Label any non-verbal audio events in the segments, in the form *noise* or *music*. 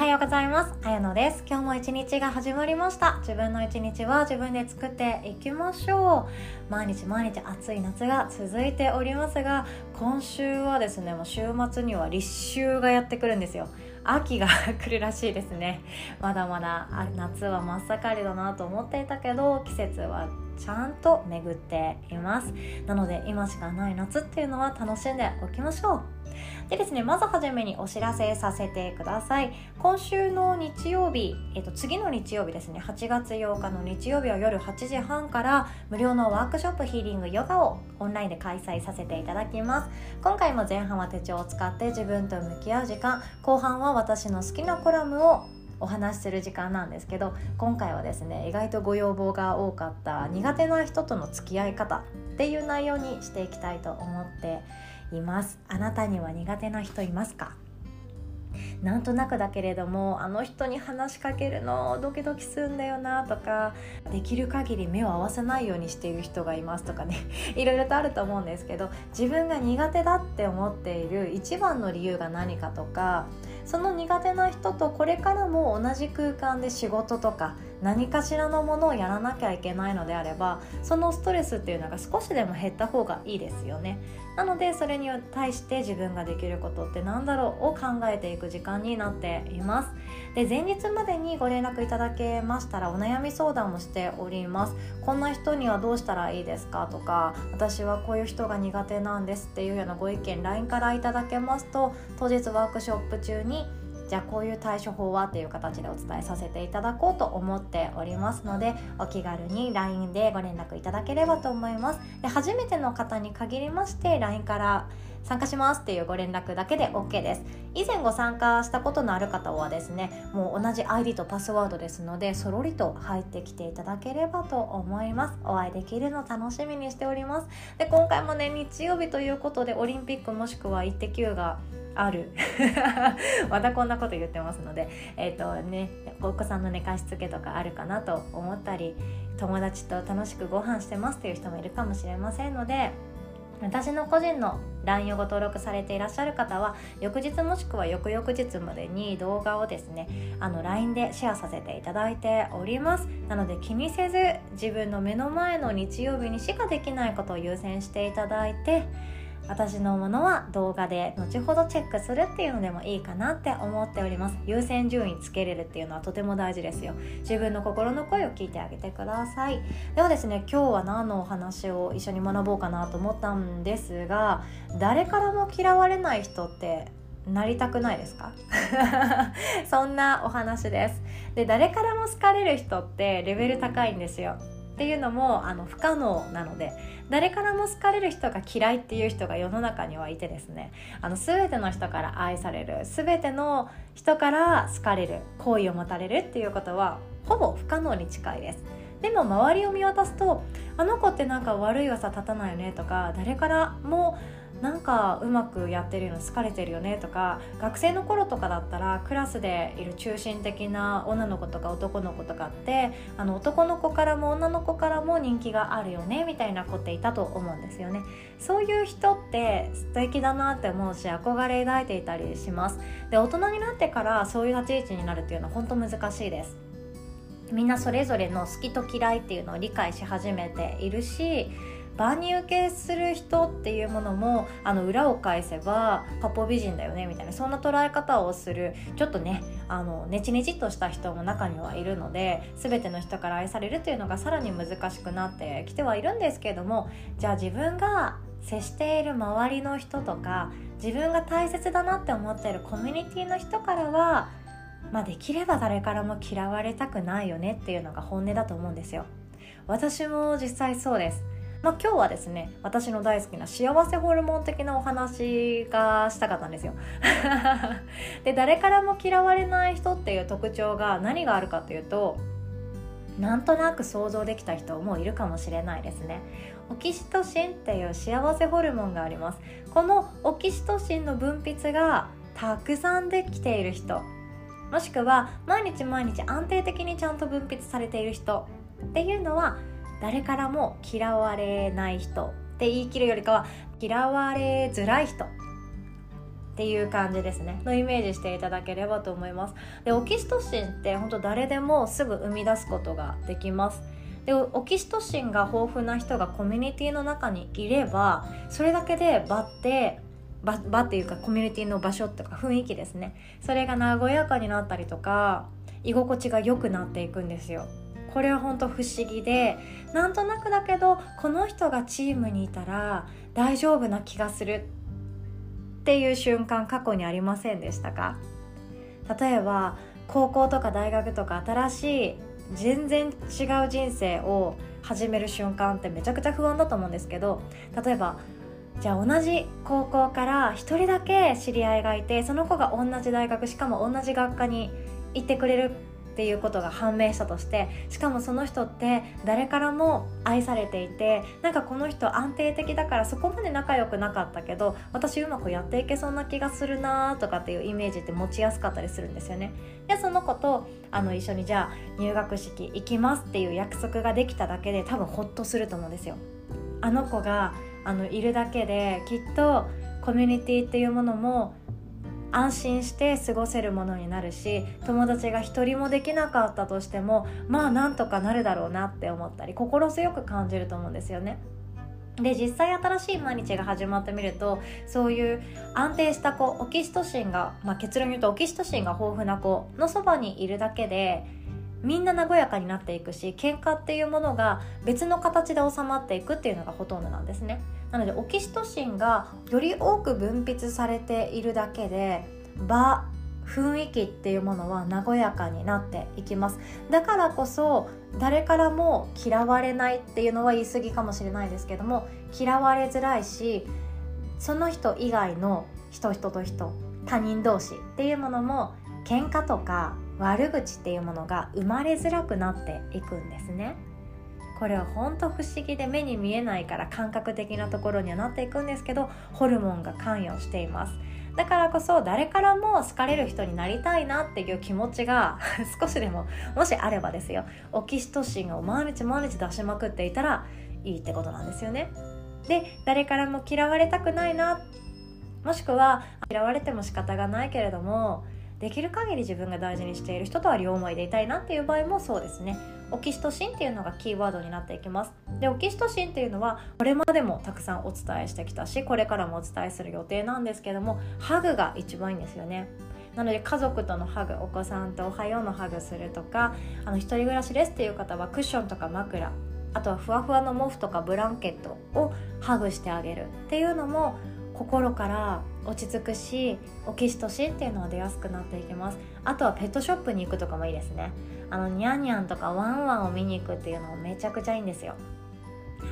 はようございます。あやのです。今日も一日が始まりました。自分の一日は自分で作っていきましょう。毎日毎日暑い夏が続いておりますが今週はですねもう週末には立秋がやってくるんですよ。秋が来るらしいですね。まだまだ夏は真っ盛りだなと思っていたけど季節はちゃんと巡っています。なので今しかない夏っていうのは楽しんでおきましょう。でですねまずはじめにお知らせさせてください。今週の日曜日、えっと、次の日曜日ですね。8月8日の日曜日は夜8時半から無料のワークショップヒーリングヨガをオンラインで開催させていただきます。今回も前半は手帳を使って自分と向き合う時間後半は私の好きなコラムをお話しする時間なんですけど今回はですね意外とご要望が多かった苦手な人との付き合い方っていう内容にしていきたいと思っています。あなたには苦手な人いますか？なんとなくだけれどもあの人に話しかけるのドキドキするんだよなとかできる限り目を合わせないようにしている人がいますとかね *laughs* いろいろとあると思うんですけど自分が苦手だって思っている一番の理由が何かとかその苦手な人とこれからも同じ空間で仕事とか何かしらのものをやらなきゃいけないのであればそのストレスっていうのが少しでも減った方がいいですよね。なのでそれに対して自分ができることって何だろうを考えていく時間になっています。で前日までにご連絡いただけましたらお悩み相談もしております。こんな人にはどうしたらいいですかとか私はこういう人が苦手なんですっていうようなご意見 LINE からいただけますと当日ワークショップ中にじゃあこういう対処法はっていう形でお伝えさせていただこうと思っておりますのでお気軽に LINE でご連絡いただければと思います。で初めての方に限りまして LINE から参加しますっていうご連絡だけで OK です。以前ご参加したことのある方はですねもう同じ ID とパスワードですのでそろりと入ってきていただければと思います。お会いできるの楽しみにしております。で今回もね日曜日ということでオリンピックもしくは「イッテ Q!」がある。*laughs* またこんなこと言ってますのでえ、ー、とねお子さんの寝かしつけとかあるかなと思ったり友達と楽しくご飯してますという人もいるかもしれませんので私の個人の LINE をご登録されていらっしゃる方は翌日もしくは翌々日までに動画をですねあの LINE でシェアさせていただいております。なので気にせず自分の目の前の日曜日にしかできないことを優先していただいて私のものは動画で後ほどチェックするっていうのでもいいかなって思っております。優先順位つけれるっていうのはとても大事ですよ。自分の心の声を聞いてあげてください。ではですね今日は何のお話を一緒に学ぼうかなと思ったんですが誰からも嫌われない人ってなりたくないですか？*laughs* そんなお話です。で誰からも好かれる人ってレベル高いんですよ。っていうのもあの不可能なので誰からも好かれる人が嫌いっていう人が世の中にはいてですねあの全ての人から愛される全ての人から好かれる好意を持たれるっていうことはほぼ不可能に近いです。でも周りを見渡すとあの子ってなんか悪い噂立たないよねとか誰からもなんかうまくやってるの好かれてるよねとか学生の頃とかだったらクラスでいる中心的な女の子とか男の子とかってあの男の子からも女の子からも人気があるよねみたいな子っていたと思うんですよね。そういう人って素敵だなって思うし憧れ抱いていたりします。で大人になってからそういう立ち位置になるっていうのは本当難しいです。みんなそれぞれの好きと嫌いっていうのを理解し始めているし万人受けする人っていうものもあの裏を返せば八方美人だよねみたいなそんな捉え方をするちょっとねあのネチネチっとした人も中にはいるので全ての人から愛されるというのがさらに難しくなってきてはいるんですけれどもじゃあ自分が接している周りの人とか自分が大切だなって思っているコミュニティの人からはまあ、できれば誰からも嫌われたくないよねっていうのが本音だと思うんですよ。私も実際そうです。まあ、今日はですね私の大好きな幸せホルモン的なお話がしたかったんですよ。*laughs* で誰からも嫌われない人っていう特徴が何があるかというとなんとなく想像できた人もいるかもしれないですね。オキシトシンっていう幸せホルモンがあります。このオキシトシンの分泌がたくさんできている人もしくは毎日毎日安定的にちゃんと分泌されている人っていうのは誰からも嫌われない人って言い切るよりかは嫌われづらい人っていう感じですね。のイメージしていただければと思います。でオキシトシンって本当誰でもすぐ生み出すことができます。でオキシトシンが豊富な人がコミュニティの中にいればそれだけで場って場場っていうかコミュニティの場所とか雰囲気ですね。それが和やかになったりとか居心地が良くなっていくんですよ。これは本当不思議でなんとなくだけどこの人がチームにいたら大丈夫な気がする。っていう瞬間過去にありませんでしたか？例えば高校とか大学とか新しい全然違う人生を始める瞬間ってめちゃくちゃ不安だと思うんですけど例えばじゃあ同じ高校から1人だけ知り合いがいてその子が同じ大学しかも同じ学科に行ってくれるっていうことが判明したとしてしかもその人って誰からも愛されていてなんかこの人安定的だからそこまで仲良くなかったけど私うまくやっていけそうな気がするなとかっていうイメージって持ちやすかったりするんですよね。でその子とあの一緒にじゃあ入学式行きますっていう約束ができただけで多分ホッとすると思うんですよ。あの子があのいるだけできっとコミュニティっていうものも安心して過ごせるものになるし友達が一人もできなかったとしてもまあなんとかなるだろうなって思ったり心強く感じると思うんですよね。で実際新しい毎日が始まってみるとそういう安定した子オキシトシンが、まあ、結論言うとオキシトシンが豊富な子のそばにいるだけでみんな和やかになっていくし喧嘩っていうものが別の形で収まっていくっていうのがほとんどなんですね。なのでオキシトシンがより多く分泌されているだけで場雰囲気っていうものは和やかになっていきます。だからこそ誰からも嫌われないっていうのは言い過ぎかもしれないですけども嫌われづらいしその人以外の人人と人他人同士っていうものも喧嘩とか悪口っていうものが生まれづらくなっていくんですね。これは本当不思議で目に見えないから感覚的なところにはなっていくんですけどホルモンが関与しています。だからこそ誰からも好かれる人になりたいなっていう気持ちが *laughs* 少しでももしあればですよ。オキシトシンを毎日毎日出しまくっていたらいいってことなんですよね。で誰からも嫌われたくないな。もしくは嫌われても仕方がないけれどもできる限り自分が大事にしている人とは両思いでいたいなっていう場合もそうですね。オキシトシンっていうのがキーワードになっていきます。でオキシトシンっていうのはこれまでもたくさんお伝えしてきたしこれからもお伝えする予定なんですけどもハグが一番いいんですよね。なので家族とのハグお子さんとおはようのハグするとかあの一人暮らしですっていう方はクッションとか枕あとはふわふわの毛布とかブランケットをハグしてあげるっていうのも心から落ち着くしオキシトシンっていうのは出やすくなっていきます。あとはペットショップに行くとかもいいですね。あのニャンニャンとかワンワンを見に行くっていうのもめちゃくちゃいいんですよ。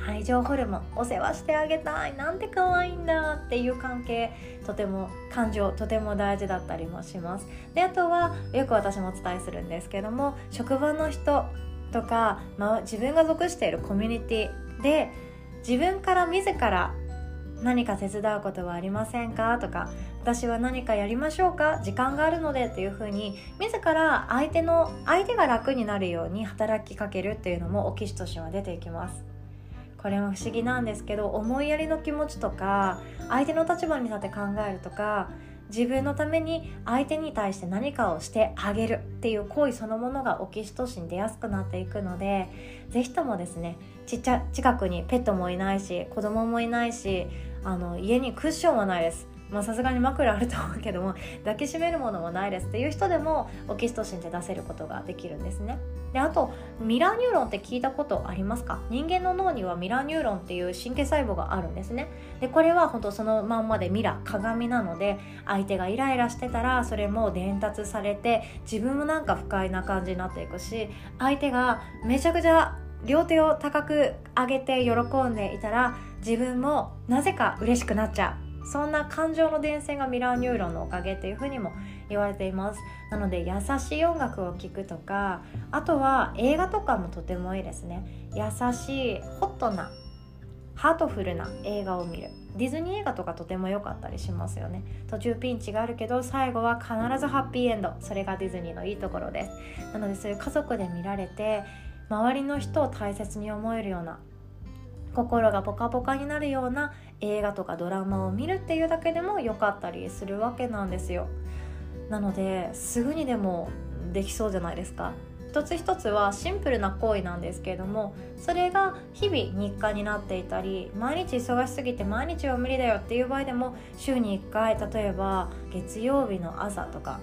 愛情ホルモンお世話してあげたいなんて可愛いんだっていう関係とても感情とても大事だったりもします。であとはよく私もお伝えするんですけども職場の人とか、まあ、自分が属しているコミュニティで自分から自ら何か手伝うことはありませんか？とか私は何かやりましょうか時間があるのでっていうふうに自ら相手の相手が楽になるように働きかけるっていうのもオキシトシンは出ていきます。これも不思議なんですけど思いやりの気持ちとか相手の立場に立って考えるとか自分のために相手に対して何かをしてあげるっていう行為そのものがオキシトシン出やすくなっていくので是非ともですねちっちゃ近くにペットもいないし子供もいないしあの家にクッションはないです。まあさすがに枕あると思うけども抱きしめるものもないですっていう人でもオキシトシンって出せることができるんですね。であとミラーニューロンって聞いたことありますか？人間の脳にはミラーニューロンっていう神経細胞があるんですね。でこれは本当そのまんまでミラー鏡なので相手がイライラしてたらそれも伝達されて自分もなんか不快な感じになっていくし相手がめちゃくちゃ両手を高く上げて喜んでいたら自分もなぜか嬉しくなっちゃう。そんな感情の伝染がミラーニューロンのおかげっていうふうにも言われています。なので優しい音楽を聴くとかあとは映画とかもとてもいいですね。優しいホットなハートフルな映画を見る。ディズニー映画とかとても良かったりしますよね。途中ピンチがあるけど最後は必ずハッピーエンド。それがディズニーのいいところです。なのでそういう家族で見られて周りの人を大切に思えるような心がポカポカになるような映画とかドラマを見るっていうだけでも良かったりするわけなんですよ。なのですぐにでもできそうじゃないですか。一つ一つはシンプルな行為なんですけれどもそれが日々日課になっていたり毎日忙しすぎて毎日は無理だよっていう場合でも週に1回例えば月曜日の朝とか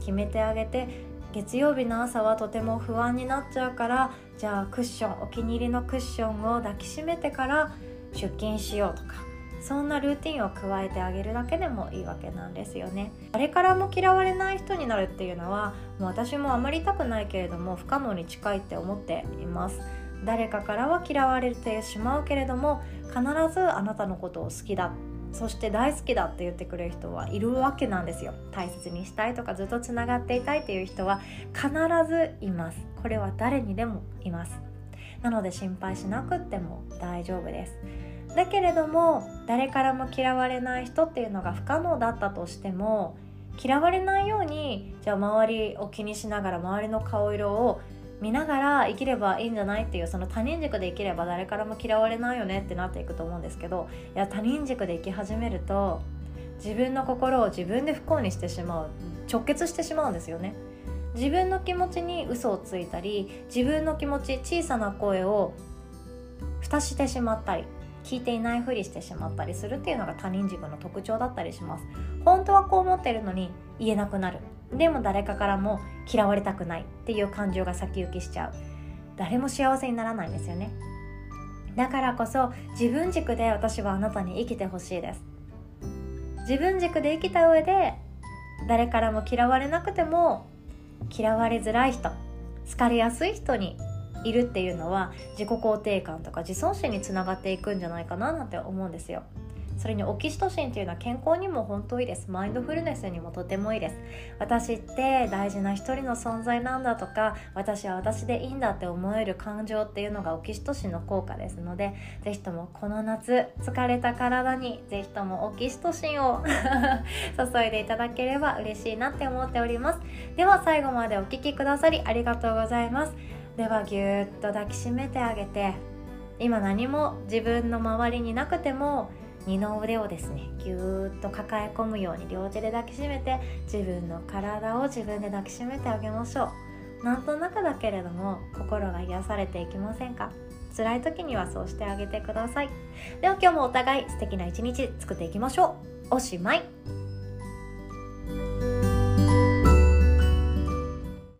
決めてあげて月曜日の朝はとても不安になっちゃうからじゃあクッションお気に入りのクッションを抱きしめてから出勤しようとかそんなルーティンを加えてあげるだけでもいいわけなんですよね。誰からも嫌われない人になるっていうのはもう私もあまりたくないけれども不可能に近いって思っています。誰かからは嫌われてしまうけれども必ずあなたのことを好きだ。そして大好きだって言ってくれる人はいるわけなんですよ。大切にしたいとかずっとつながっていたいっていう人は必ずいます。これは誰にでもいます。なので心配しなくっても大丈夫です。だけれども誰からも嫌われない人っていうのが不可能だったとしても嫌われないようにじゃあ周りを気にしながら周りの顔色を見ながら生きればいいんじゃないっていうその他人軸で生きれば誰からも嫌われないよねってなっていくと思うんですけどいや他人軸で生き始めると自分の心を自分で不幸にしてしまう直結してしまうんですよね。自分の気持ちに嘘をついたり自分の気持ち小さな声を蓋してしまったり聞いていないふりしてしまったりするっていうのが他人軸の特徴だったりします。本当はこう思ってるのに言えなくなる。でも誰かからも嫌われたくないっていう感情が先行きしちゃう。誰も幸せにならないんですよね。だからこそ自分軸で私はあなたに生きてほしいです。自分軸で生きた上で誰からも嫌われなくても嫌われづらい人好かれやすい人にいるっていうのは自己肯定感とか自尊心につながっていくんじゃないかななんて思うんですよ。それにオキシトシンっていうのは健康にも本当いいです。マインドフルネスにもとてもいいです。私って大事な一人の存在なんだとか私は私でいいんだって思える感情っていうのがオキシトシンの効果ですので是非ともこの夏疲れた体に是非ともオキシトシンを *laughs* 注いでいただければ嬉しいなって思っております。では最後までお聴きくださりありがとうございます。ではぎゅーっと抱きしめてあげて今何も自分の周りになくても二の腕をですねぎゅーっと抱え込むように両手で抱きしめて自分の体を自分で抱きしめてあげましょう。なんとなくだけれども心が癒されていきませんか？辛い時にはそうしてあげてください。では今日もお互い素敵な一日作っていきましょう。おしまい。